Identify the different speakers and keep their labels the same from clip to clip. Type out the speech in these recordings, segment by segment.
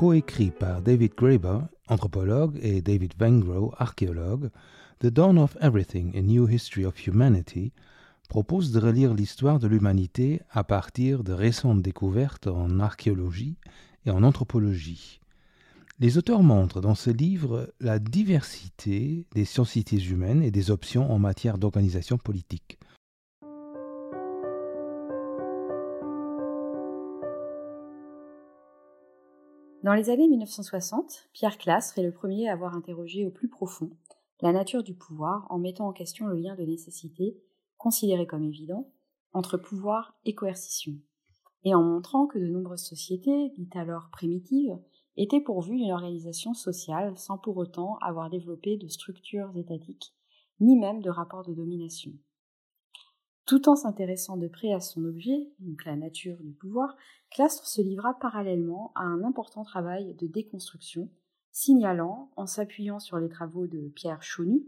Speaker 1: coécrit par David Graeber, anthropologue, et David Wengrow, archéologue, The Dawn of Everything, A New History of Humanity, propose de relire l'histoire de l'humanité à partir de récentes découvertes en archéologie et en anthropologie. Les auteurs montrent dans ce livre la diversité des sociétés humaines et des options en matière d'organisation politique.
Speaker 2: Dans les années 1960, Pierre Classe est le premier à avoir interrogé au plus profond la nature du pouvoir en mettant en question le lien de nécessité, considéré comme évident, entre pouvoir et coercition, et en montrant que de nombreuses sociétés, dites alors primitives, étaient pourvues d'une organisation sociale sans pour autant avoir développé de structures étatiques, ni même de rapports de domination. Tout en s'intéressant de près à son objet, donc la nature du pouvoir, Clastre se livra parallèlement à un important travail de déconstruction, signalant, en s'appuyant sur les travaux de Pierre Chaunu,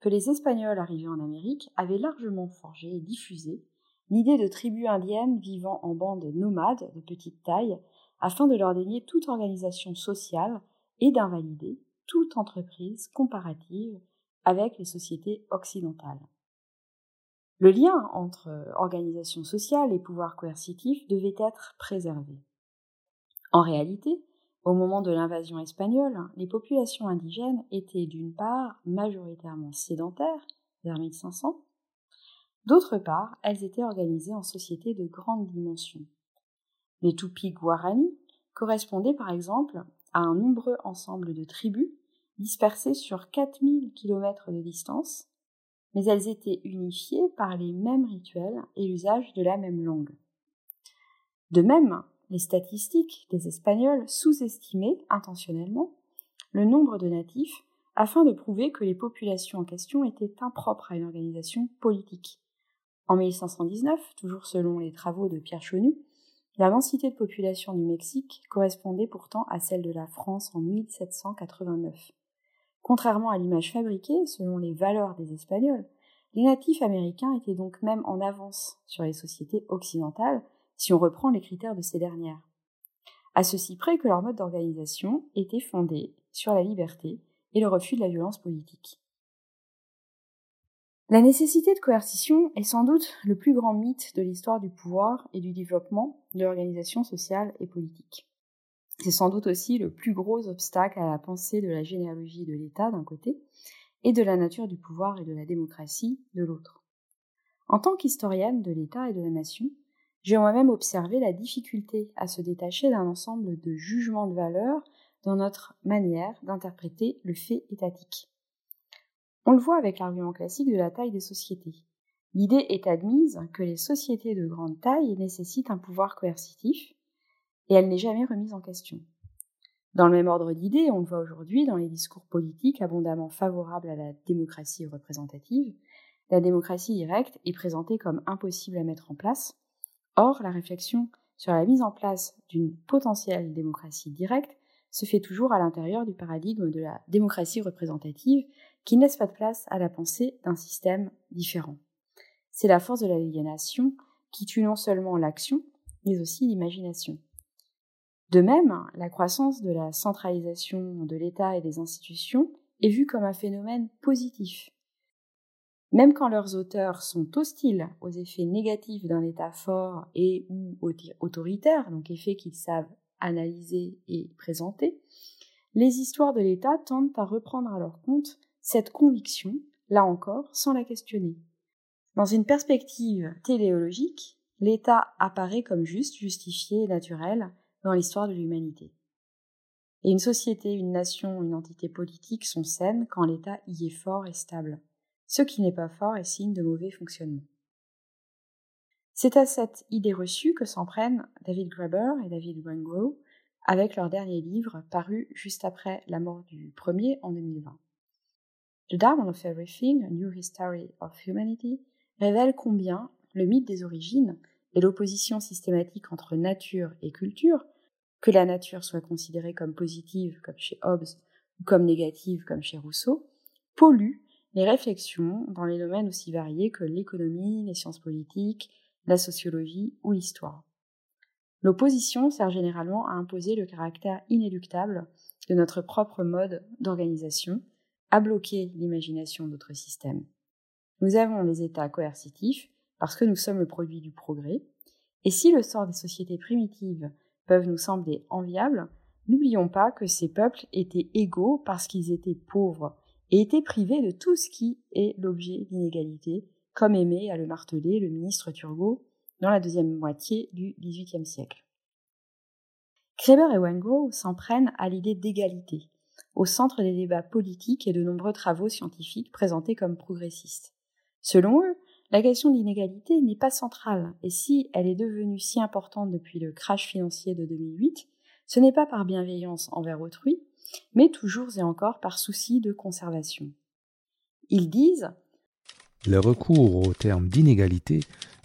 Speaker 2: que les Espagnols arrivés en Amérique avaient largement forgé et diffusé l'idée de tribus indiennes vivant en bandes nomades de petite taille afin de leur dénier toute organisation sociale et d'invalider toute entreprise comparative avec les sociétés occidentales. Le lien entre organisation sociale et pouvoir coercitif devait être préservé. En réalité, au moment de l'invasion espagnole, les populations indigènes étaient d'une part majoritairement sédentaires, vers 1500, d'autre part, elles étaient organisées en sociétés de grande dimension, les Tupis Guarani correspondaient par exemple à un nombreux ensemble de tribus dispersées sur 4000 km de distance, mais elles étaient unifiées par les mêmes rituels et l'usage de la même langue. De même, les statistiques des Espagnols sous-estimaient intentionnellement le nombre de natifs afin de prouver que les populations en question étaient impropres à une organisation politique. En 1519, toujours selon les travaux de Pierre Chaunu, la densité de population du Mexique correspondait pourtant à celle de la France en 1789. Contrairement à l'image fabriquée, selon les valeurs des Espagnols, les natifs américains étaient donc même en avance sur les sociétés occidentales si on reprend les critères de ces dernières. À ceci près que leur mode d'organisation était fondé sur la liberté et le refus de la violence politique. La nécessité de coercition est sans doute le plus grand mythe de l'histoire du pouvoir et du développement de l'organisation sociale et politique. C'est sans doute aussi le plus gros obstacle à la pensée de la généalogie de l'État d'un côté et de la nature du pouvoir et de la démocratie de l'autre. En tant qu'historienne de l'État et de la nation, j'ai moi-même observé la difficulté à se détacher d'un ensemble de jugements de valeur dans notre manière d'interpréter le fait étatique. On le voit avec l'argument classique de la taille des sociétés. L'idée est admise que les sociétés de grande taille nécessitent un pouvoir coercitif, et elle n'est jamais remise en question. Dans le même ordre d'idées, on le voit aujourd'hui dans les discours politiques abondamment favorables à la démocratie représentative, la démocratie directe est présentée comme impossible à mettre en place. Or, la réflexion sur la mise en place d'une potentielle démocratie directe se fait toujours à l'intérieur du paradigme de la démocratie représentative qui ne laisse pas de place à la pensée d'un système différent. C'est la force de l'aliénation qui tue non seulement l'action, mais aussi l'imagination. De même, la croissance de la centralisation de l'État et des institutions est vue comme un phénomène positif. Même quand leurs auteurs sont hostiles aux effets négatifs d'un État fort et ou autoritaire, donc effets qu'ils savent analyser et présenter, les histoires de l'État tendent à reprendre à leur compte cette conviction, là encore, sans la questionner. Dans une perspective téléologique, l'État apparaît comme juste, justifié et naturel dans l'histoire de l'humanité. Et une société, une nation, une entité politique sont saines quand l'État y est fort et stable. Ce qui n'est pas fort est signe de mauvais fonctionnement. C'est à cette idée reçue que s'en prennent David Graeber et David Wengrow avec leur dernier livre paru juste après la mort du premier en 2020. The Diamond of Everything, A New History of Humanity, révèle combien le mythe des origines et l'opposition systématique entre nature et culture, que la nature soit considérée comme positive comme chez Hobbes ou comme négative comme chez Rousseau, pollue les réflexions dans les domaines aussi variés que l'économie, les sciences politiques, la sociologie ou l'histoire. L'opposition sert généralement à imposer le caractère inéluctable de notre propre mode d'organisation, à bloquer l'imagination de notre système. Nous avons les États coercitifs parce que nous sommes le produit du progrès, et si le sort des sociétés primitives peuvent nous sembler enviables, n'oublions pas que ces peuples étaient égaux parce qu'ils étaient pauvres et étaient privés de tout ce qui est l'objet d'inégalité, comme aimait à le marteler le ministre Turgot dans la deuxième moitié du XVIIIe siècle. Kreber et Wengrow s'en prennent à l'idée d'égalité, au centre des débats politiques et de nombreux travaux scientifiques présentés comme progressistes. Selon eux, la question de l'inégalité n'est pas centrale, et si elle est devenue si importante depuis le crash financier de 2008, ce n'est pas par bienveillance envers autrui, mais toujours et encore par souci de conservation. Ils disent
Speaker 1: Le recours au terme d'inégalité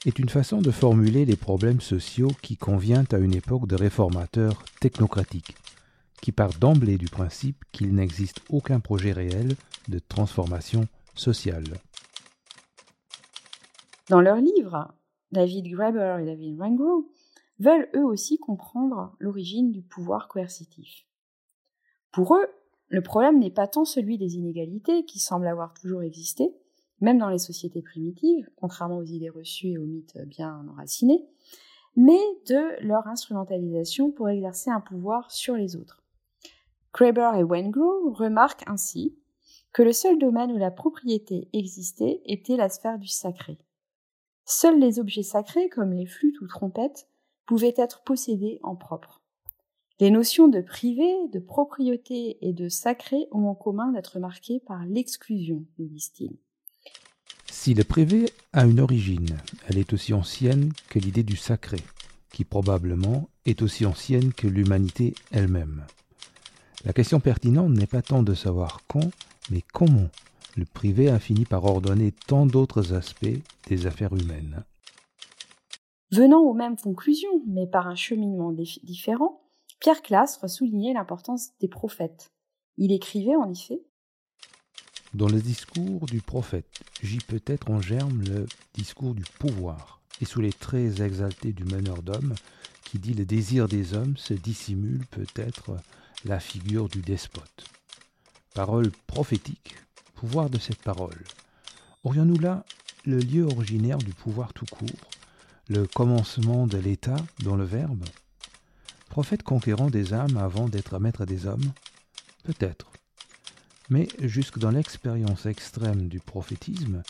Speaker 1: est une façon de formuler les problèmes sociaux qui convient à une époque de réformateurs technocratiques, qui part d'emblée du principe qu'il n'existe aucun projet réel de transformation sociale.
Speaker 2: Dans leur livre, David Graeber et David Rangrow veulent eux aussi comprendre l'origine du pouvoir coercitif. Pour eux, le problème n'est pas tant celui des inégalités qui semblent avoir toujours existé, même dans les sociétés primitives, contrairement aux idées reçues et aux mythes bien enracinés, mais de leur instrumentalisation pour exercer un pouvoir sur les autres. Kraber et Wengrow remarquent ainsi que le seul domaine où la propriété existait était la sphère du sacré. Seuls les objets sacrés, comme les flûtes ou trompettes, pouvaient être possédés en propre. Les notions de privé, de propriété et de sacré ont en commun d'être marquées par l'exclusion, nous disent-ils.
Speaker 1: Si le privé a une origine, elle est aussi ancienne que l'idée du sacré, qui probablement est aussi ancienne que l'humanité elle-même. La question pertinente n'est pas tant de savoir quand, mais comment le privé a fini par ordonner tant d'autres aspects des affaires humaines.
Speaker 2: Venant aux mêmes conclusions, mais par un cheminement différent, Pierre Clastre soulignait l'importance des prophètes. Il écrivait en effet
Speaker 1: dans le discours du prophète, j'y peut-être en germe le discours du pouvoir, et sous les traits exaltés du meneur d'hommes, qui dit le désir des hommes se dissimule peut-être la figure du despote. Parole prophétique, de cette parole. Aurions-nous là le lieu originaire du pouvoir tout court, le commencement de l'État dans le Verbe? Prophète conquérant des âmes avant d'être maître des hommes? Peut-être. Mais jusque dans l'expérience extrême du prophétisme,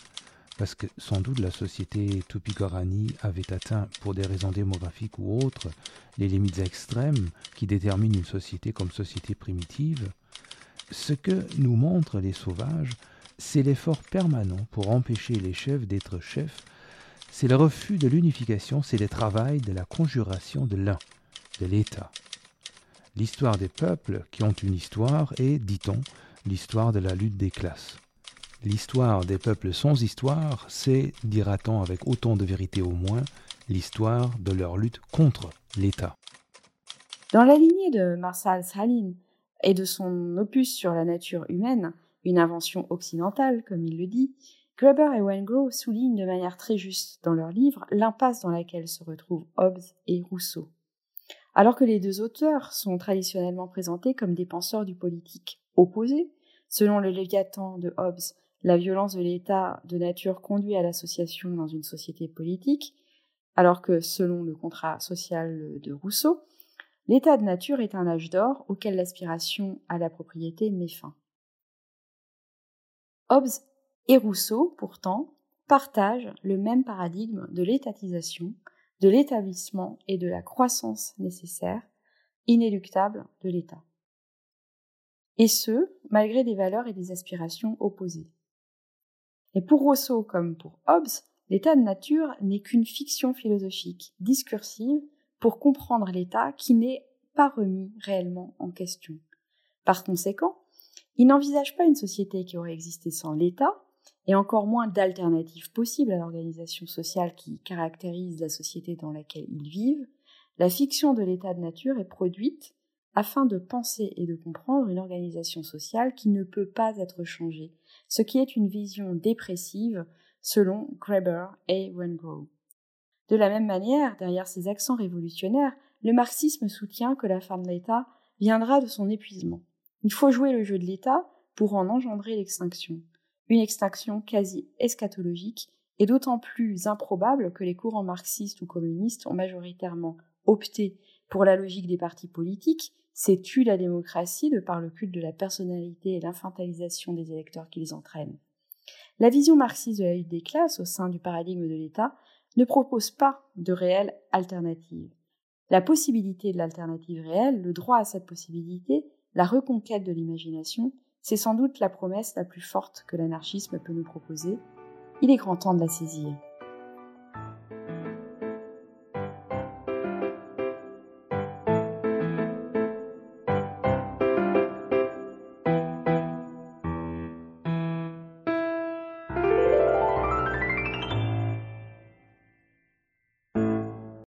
Speaker 1: parce que sans doute la société Tupi-Guarani avait atteint, pour des raisons démographiques ou autres, les limites extrêmes qui déterminent une société comme société primitive, ce que nous montrent les sauvages, c'est l'effort permanent pour empêcher les chefs d'être chefs, c'est le refus de l'unification, c'est le travail de la conjuration de l'un, de l'État. L'histoire des peuples qui ont une histoire est, dit-on, l'histoire de la lutte des classes. L'histoire des peuples sans histoire, c'est, dira-t-on avec autant de vérité au moins, l'histoire de leur lutte contre l'État.
Speaker 2: Dans la lignée de Marshall Salim et de son opus sur la nature humaine, une invention occidentale, comme il le dit, Gruber et Wengrow soulignent de manière très juste dans leur livre l'impasse dans laquelle se retrouvent Hobbes et Rousseau. Alors que les deux auteurs sont traditionnellement présentés comme des penseurs du politique opposés, selon le Léviathan de Hobbes, la violence de l'état de nature conduit à l'association dans une société politique, alors que selon le contrat social de Rousseau, l'état de nature est un âge d'or auquel l'aspiration à la propriété met fin. Hobbes et Rousseau, pourtant, partagent le même paradigme de l'étatisation, de l'établissement et de la croissance nécessaire, inéluctable de l'État. Et ce, malgré des valeurs et des aspirations opposées. Et pour Rousseau comme pour Hobbes, l'état de nature n'est qu'une fiction philosophique, discursive, pour comprendre l'état qui n'est pas remis réellement en question. Par conséquent, il n'envisage pas une société qui aurait existé sans l'État, et encore moins d'alternatives possibles à l'organisation sociale qui caractérise la société dans laquelle ils vivent, la fiction de l'état de nature est produite afin de penser et de comprendre une organisation sociale qui ne peut pas être changée, ce qui est une vision dépressive selon Graeber et Wengrow. De la même manière, derrière ces accents révolutionnaires, le marxisme soutient que la fin de l'État viendra de son épuisement. Il faut jouer le jeu de l'État pour en engendrer l'extinction. Une extinction quasi eschatologique et d'autant plus improbable que les courants marxistes ou communistes ont majoritairement opté pour la logique des partis politiques, c'est tu la démocratie de par le culte de la personnalité et l'infantilisation des électeurs qui les entraînent. La vision marxiste de la lutte des classes au sein du paradigme de l'État ne propose pas de réelle alternative. La possibilité de l'alternative réelle, le droit à cette possibilité, la reconquête de l'imagination, c'est sans doute la promesse la plus forte que l'anarchisme peut nous proposer. Il est grand temps de la saisir.